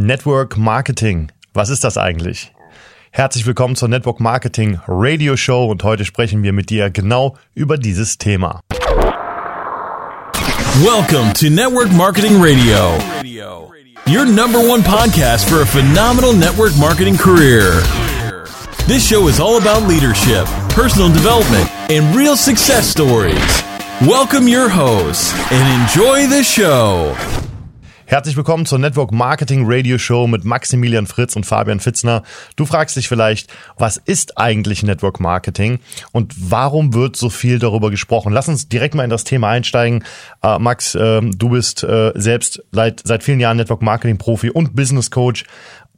Network Marketing. Was ist das eigentlich? Herzlich willkommen zur Network Marketing Radio Show und heute sprechen wir mit dir genau über dieses Thema. Welcome to Network Marketing Radio, your number one podcast for a phenomenal network marketing career. This show is all about leadership, personal development, and real success stories. Welcome your hosts and enjoy the show. Herzlich willkommen zur Network Marketing Radio Show mit Maximilian Fritz und Fabian Fitzner. Du fragst dich vielleicht, was ist eigentlich Network Marketing und warum wird so viel darüber gesprochen? Lass uns direkt mal in das Thema einsteigen. Äh, Max, äh, du bist äh, selbst seit, seit vielen Jahren Network Marketing Profi und Business Coach.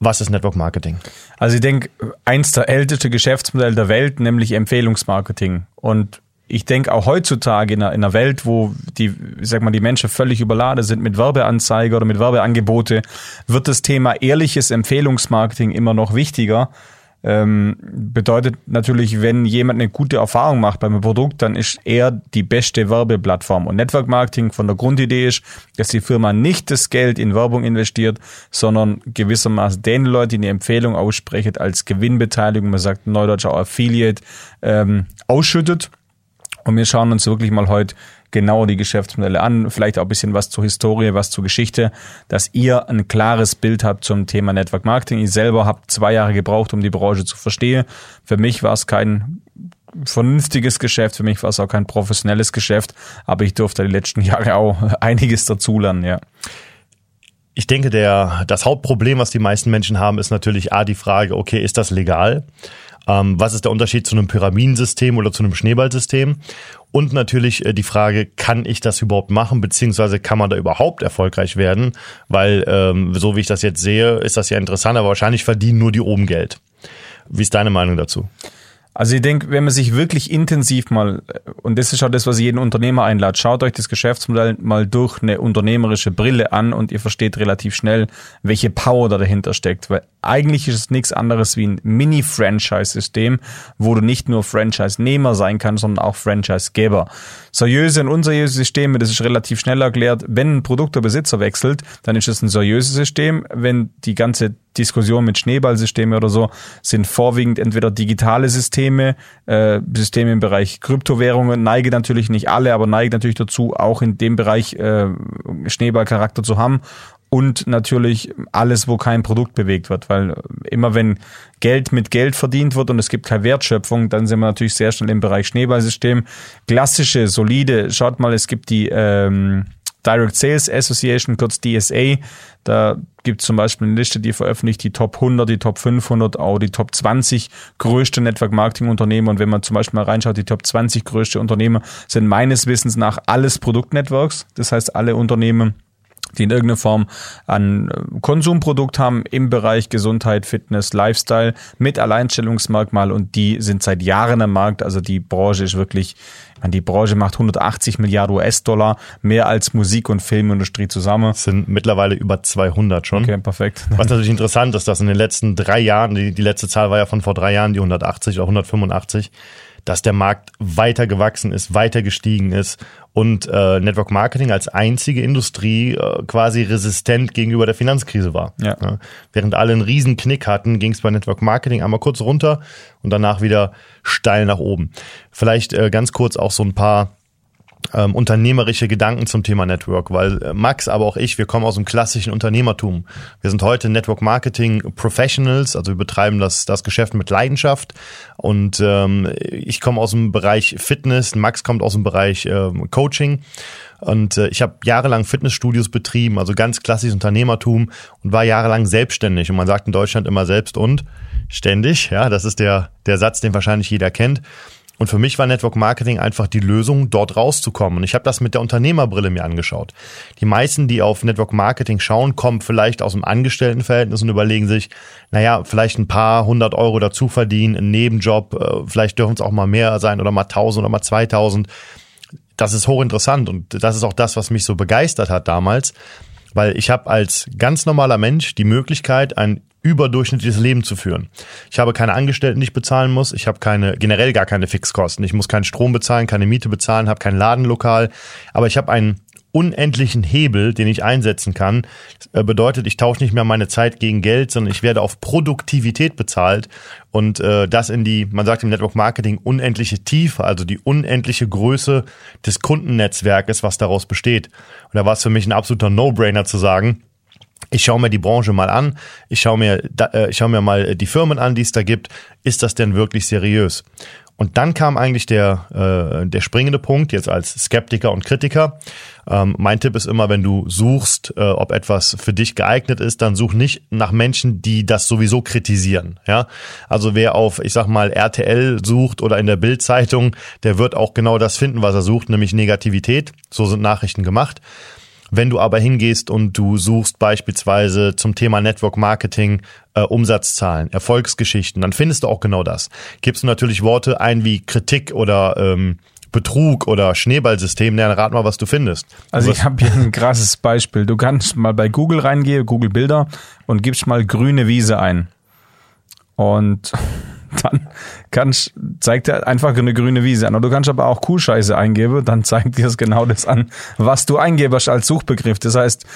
Was ist Network Marketing? Also ich denke, eins der ältesten Geschäftsmodelle der Welt, nämlich Empfehlungsmarketing. Und ich denke auch heutzutage in einer, in einer Welt, wo die, sag mal, die Menschen völlig überladen sind mit Werbeanzeige oder mit Werbeangebote, wird das Thema ehrliches Empfehlungsmarketing immer noch wichtiger. Ähm, bedeutet natürlich, wenn jemand eine gute Erfahrung macht beim Produkt, dann ist er die beste Werbeplattform. Und Network Marketing von der Grundidee ist, dass die Firma nicht das Geld in Werbung investiert, sondern gewissermaßen den Leuten, die eine Empfehlung aussprechen, als Gewinnbeteiligung, man sagt Neudeutscher Affiliate, ähm, ausschüttet und wir schauen uns wirklich mal heute genau die Geschäftsmodelle an, vielleicht auch ein bisschen was zur Historie, was zur Geschichte, dass ihr ein klares Bild habt zum Thema Network Marketing. Ich selber habe zwei Jahre gebraucht, um die Branche zu verstehen. Für mich war es kein vernünftiges Geschäft, für mich war es auch kein professionelles Geschäft, aber ich durfte die letzten Jahre auch einiges dazulernen, ja. Ich denke, der, das Hauptproblem, was die meisten Menschen haben, ist natürlich A, die Frage, okay, ist das legal? Ähm, was ist der Unterschied zu einem Pyramidensystem oder zu einem Schneeballsystem? Und natürlich äh, die Frage, kann ich das überhaupt machen, beziehungsweise kann man da überhaupt erfolgreich werden? Weil, ähm, so wie ich das jetzt sehe, ist das ja interessant, aber wahrscheinlich verdienen nur die oben Geld. Wie ist deine Meinung dazu? Also ich denke, wenn man sich wirklich intensiv mal, und das ist auch das, was ich jeden Unternehmer einlade, schaut euch das Geschäftsmodell mal durch eine unternehmerische Brille an und ihr versteht relativ schnell, welche Power da dahinter steckt. Weil eigentlich ist es nichts anderes wie ein Mini-Franchise-System, wo du nicht nur Franchise-Nehmer sein kannst, sondern auch Franchise-Geber. Seriöse und unseriöse Systeme, das ist relativ schnell erklärt. Wenn ein Produkt der Besitzer wechselt, dann ist es ein seriöses System. Wenn die ganze Diskussion mit Schneeballsystemen oder so sind vorwiegend entweder digitale Systeme, äh, Systeme im Bereich Kryptowährungen, neige natürlich nicht alle, aber neige natürlich dazu, auch in dem Bereich äh, Schneeballcharakter zu haben und natürlich alles, wo kein Produkt bewegt wird, weil immer wenn Geld mit Geld verdient wird und es gibt keine Wertschöpfung, dann sind wir natürlich sehr schnell im Bereich Schneeballsystem. Klassische, solide, schaut mal, es gibt die ähm, Direct Sales Association, kurz DSA. Da gibt es zum Beispiel eine Liste, die veröffentlicht die Top 100, die Top 500, auch die Top 20 größte Network Marketing Unternehmen. Und wenn man zum Beispiel mal reinschaut, die Top 20 größte Unternehmen sind meines Wissens nach alles Produktnetworks. Das heißt, alle Unternehmen, die in irgendeiner Form ein äh, Konsumprodukt haben im Bereich Gesundheit, Fitness, Lifestyle mit Alleinstellungsmerkmal und die sind seit Jahren am Markt. Also die Branche ist wirklich, die Branche macht 180 Milliarden US-Dollar, mehr als Musik- und Filmindustrie zusammen. Das sind mittlerweile über 200 schon. Okay, perfekt. Was natürlich interessant ist, dass in den letzten drei Jahren, die, die letzte Zahl war ja von vor drei Jahren, die 180 oder 185, dass der Markt weiter gewachsen ist, weiter gestiegen ist und äh, Network Marketing als einzige Industrie äh, quasi resistent gegenüber der Finanzkrise war. Ja. Ja. Während alle einen riesen Knick hatten, ging es bei Network Marketing einmal kurz runter und danach wieder steil nach oben. Vielleicht äh, ganz kurz auch so ein paar ähm, unternehmerische Gedanken zum Thema Network, weil äh, Max, aber auch ich, wir kommen aus dem klassischen Unternehmertum. Wir sind heute Network Marketing Professionals, also wir betreiben das, das Geschäft mit Leidenschaft und ähm, ich komme aus dem Bereich Fitness, Max kommt aus dem Bereich ähm, Coaching und äh, ich habe jahrelang Fitnessstudios betrieben, also ganz klassisches Unternehmertum und war jahrelang selbstständig und man sagt in Deutschland immer selbst und ständig, ja, das ist der, der Satz, den wahrscheinlich jeder kennt. Und für mich war Network Marketing einfach die Lösung, dort rauszukommen. Und ich habe das mit der Unternehmerbrille mir angeschaut. Die meisten, die auf Network Marketing schauen, kommen vielleicht aus dem Angestelltenverhältnis und überlegen sich, naja, vielleicht ein paar hundert Euro dazu verdienen, einen Nebenjob, äh, vielleicht dürfen es auch mal mehr sein oder mal tausend oder mal zweitausend. Das ist hochinteressant und das ist auch das, was mich so begeistert hat damals, weil ich habe als ganz normaler Mensch die Möglichkeit, ein überdurchschnittliches Leben zu führen. Ich habe keine Angestellten, die ich bezahlen muss. Ich habe keine, generell gar keine Fixkosten. Ich muss keinen Strom bezahlen, keine Miete bezahlen, habe kein Ladenlokal. Aber ich habe ein unendlichen Hebel, den ich einsetzen kann. Das bedeutet, ich tausche nicht mehr meine Zeit gegen Geld, sondern ich werde auf Produktivität bezahlt und äh, das in die, man sagt im Network Marketing, unendliche Tiefe, also die unendliche Größe des Kundennetzwerkes, was daraus besteht. Und da war es für mich ein absoluter No-Brainer zu sagen, ich schaue mir die Branche mal an, ich schaue mir, äh, ich schaue mir mal die Firmen an, die es da gibt. Ist das denn wirklich seriös? Und dann kam eigentlich der, äh, der springende Punkt, jetzt als Skeptiker und Kritiker. Ähm, mein Tipp ist immer, wenn du suchst, äh, ob etwas für dich geeignet ist, dann such nicht nach Menschen, die das sowieso kritisieren. Ja, Also wer auf, ich sag mal, RTL sucht oder in der Bildzeitung, der wird auch genau das finden, was er sucht, nämlich Negativität. So sind Nachrichten gemacht. Wenn du aber hingehst und du suchst beispielsweise zum Thema Network Marketing äh, Umsatzzahlen, Erfolgsgeschichten, dann findest du auch genau das. Gibst du natürlich Worte ein wie Kritik oder ähm, Betrug oder Schneeballsystem, dann rat mal, was du findest. Also ich habe hier ein krasses Beispiel. Du kannst mal bei Google reingehen, Google Bilder und gibst mal grüne Wiese ein. Und dann kannst, zeigt er einfach eine grüne Wiese an. Und du kannst aber auch Kuhscheiße eingeben, dann zeigt dir es genau das an, was du eingebst als Suchbegriff. Das heißt,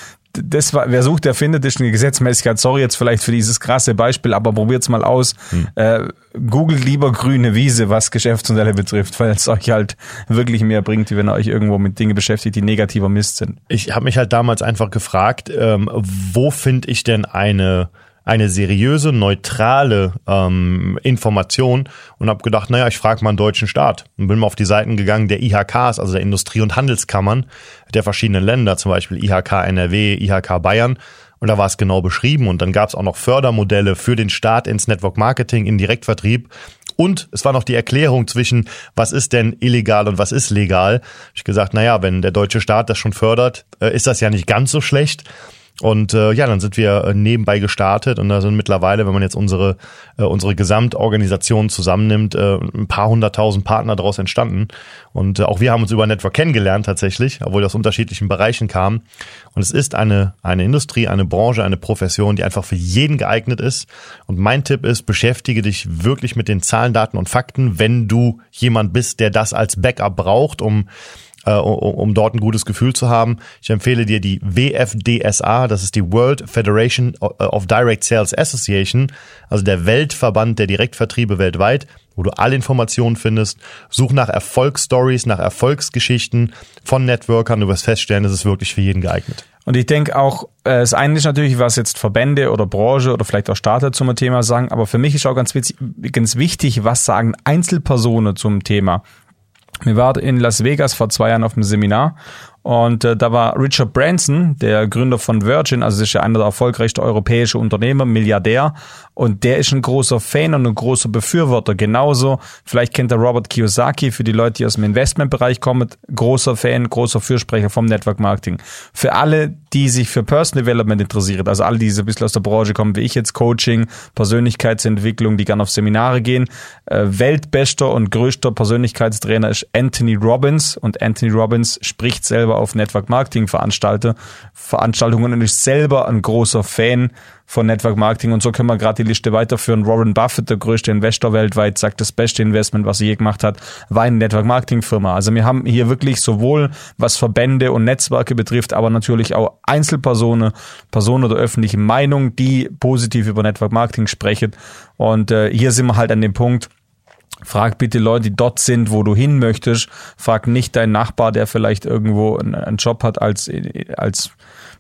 das wer sucht, der findet, ist eine Gesetzmäßigkeit. Sorry jetzt vielleicht für dieses krasse Beispiel, aber probiert's mal aus. Hm. Äh, googelt lieber grüne Wiese, was Geschäftsmodelle betrifft, weil es euch halt wirklich mehr bringt, wie wenn ihr euch irgendwo mit Dingen beschäftigt, die negativer Mist sind. Ich habe mich halt damals einfach gefragt, ähm, wo finde ich denn eine eine seriöse, neutrale ähm, Information und habe gedacht, naja, ich frage mal einen deutschen Staat und bin mal auf die Seiten gegangen der IHKs, also der Industrie- und Handelskammern der verschiedenen Länder, zum Beispiel IHK NRW, IHK Bayern. Und da war es genau beschrieben. Und dann gab es auch noch Fördermodelle für den Staat ins Network Marketing, in Direktvertrieb. Und es war noch die Erklärung zwischen, was ist denn illegal und was ist legal. Ich gesagt, naja, wenn der deutsche Staat das schon fördert, äh, ist das ja nicht ganz so schlecht. Und äh, ja, dann sind wir äh, nebenbei gestartet und da sind mittlerweile, wenn man jetzt unsere äh, unsere Gesamtorganisation zusammennimmt, äh, ein paar hunderttausend Partner daraus entstanden. Und äh, auch wir haben uns über Network kennengelernt tatsächlich, obwohl wir aus unterschiedlichen Bereichen kamen. Und es ist eine eine Industrie, eine Branche, eine Profession, die einfach für jeden geeignet ist. Und mein Tipp ist, beschäftige dich wirklich mit den Zahlen, Daten und Fakten, wenn du jemand bist, der das als Backup braucht, um äh, um, um dort ein gutes Gefühl zu haben. Ich empfehle dir die WFDSA, das ist die World Federation of Direct Sales Association, also der Weltverband der Direktvertriebe weltweit, wo du alle Informationen findest. Such nach Erfolgsstories, nach Erfolgsgeschichten von Networkern. Du wirst feststellen, es ist wirklich für jeden geeignet. Und ich denke auch, äh, das eine ist natürlich, was jetzt Verbände oder Branche oder vielleicht auch Starter zum Thema sagen, aber für mich ist auch ganz, witzig, ganz wichtig, was sagen Einzelpersonen zum Thema. Wir waren in Las Vegas vor zwei Jahren auf einem Seminar und äh, da war Richard Branson, der Gründer von Virgin, also ist ja einer der erfolgreichsten europäischen Unternehmer, Milliardär. Und der ist ein großer Fan und ein großer Befürworter. Genauso, vielleicht kennt er Robert Kiyosaki, für die Leute, die aus dem Investmentbereich kommen, großer Fan, großer Fürsprecher vom Network Marketing. Für alle, die sich für Personal Development interessieren, also alle, die so ein bisschen aus der Branche kommen, wie ich jetzt, Coaching, Persönlichkeitsentwicklung, die gerne auf Seminare gehen. Äh, weltbester und größter Persönlichkeitstrainer ist Anthony Robbins und Anthony Robbins spricht selber selber auf Network Marketing veranstalte, Veranstaltungen und ist selber ein großer Fan von Network Marketing und so können wir gerade die Liste weiterführen. Warren Buffett, der größte Investor weltweit, sagt, das beste Investment, was er je gemacht hat, war eine Network Marketing Firma. Also wir haben hier wirklich sowohl was Verbände und Netzwerke betrifft, aber natürlich auch Einzelpersonen, Personen oder öffentliche Meinung, die positiv über Network Marketing sprechen. Und äh, hier sind wir halt an dem Punkt, Frag bitte Leute, die dort sind, wo du hin möchtest. Frag nicht deinen Nachbar, der vielleicht irgendwo einen Job hat als, als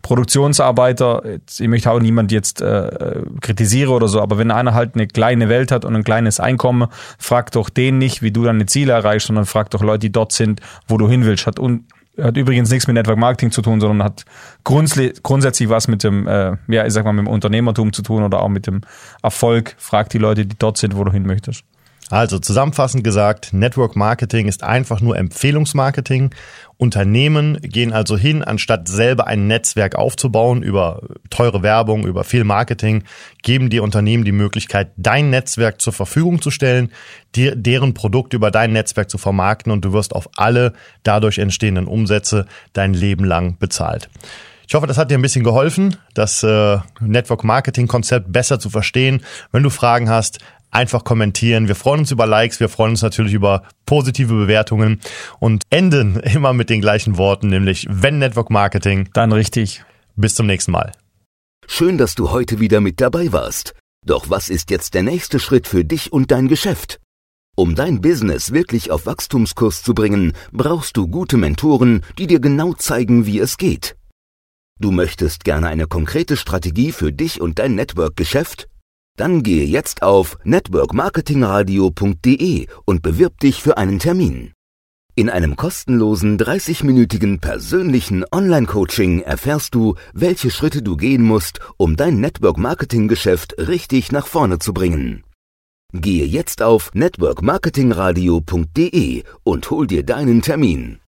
Produktionsarbeiter. Ich möchte auch niemand jetzt äh, kritisiere oder so, aber wenn einer halt eine kleine Welt hat und ein kleines Einkommen, frag doch den nicht, wie du deine Ziele erreichst, sondern frag doch Leute, die dort sind, wo du hin willst. Hat, und, hat übrigens nichts mit Network Marketing zu tun, sondern hat grundsätzlich was mit dem, äh, ja, ich sag mal, mit dem Unternehmertum zu tun oder auch mit dem Erfolg. Frag die Leute, die dort sind, wo du hin möchtest. Also zusammenfassend gesagt, Network Marketing ist einfach nur Empfehlungsmarketing. Unternehmen gehen also hin, anstatt selber ein Netzwerk aufzubauen über teure Werbung, über viel Marketing, geben die Unternehmen die Möglichkeit, dein Netzwerk zur Verfügung zu stellen, dir, deren Produkt über dein Netzwerk zu vermarkten und du wirst auf alle dadurch entstehenden Umsätze dein Leben lang bezahlt. Ich hoffe, das hat dir ein bisschen geholfen, das äh, Network Marketing Konzept besser zu verstehen. Wenn du Fragen hast, einfach kommentieren. Wir freuen uns über Likes, wir freuen uns natürlich über positive Bewertungen und enden immer mit den gleichen Worten, nämlich wenn Network Marketing, dann richtig. Bis zum nächsten Mal. Schön, dass du heute wieder mit dabei warst. Doch was ist jetzt der nächste Schritt für dich und dein Geschäft? Um dein Business wirklich auf Wachstumskurs zu bringen, brauchst du gute Mentoren, die dir genau zeigen, wie es geht. Du möchtest gerne eine konkrete Strategie für dich und dein Network-Geschäft? Dann gehe jetzt auf networkmarketingradio.de und bewirb dich für einen Termin. In einem kostenlosen 30-minütigen persönlichen Online-Coaching erfährst du, welche Schritte du gehen musst, um dein Network-Marketing-Geschäft richtig nach vorne zu bringen. Gehe jetzt auf networkmarketingradio.de und hol dir deinen Termin.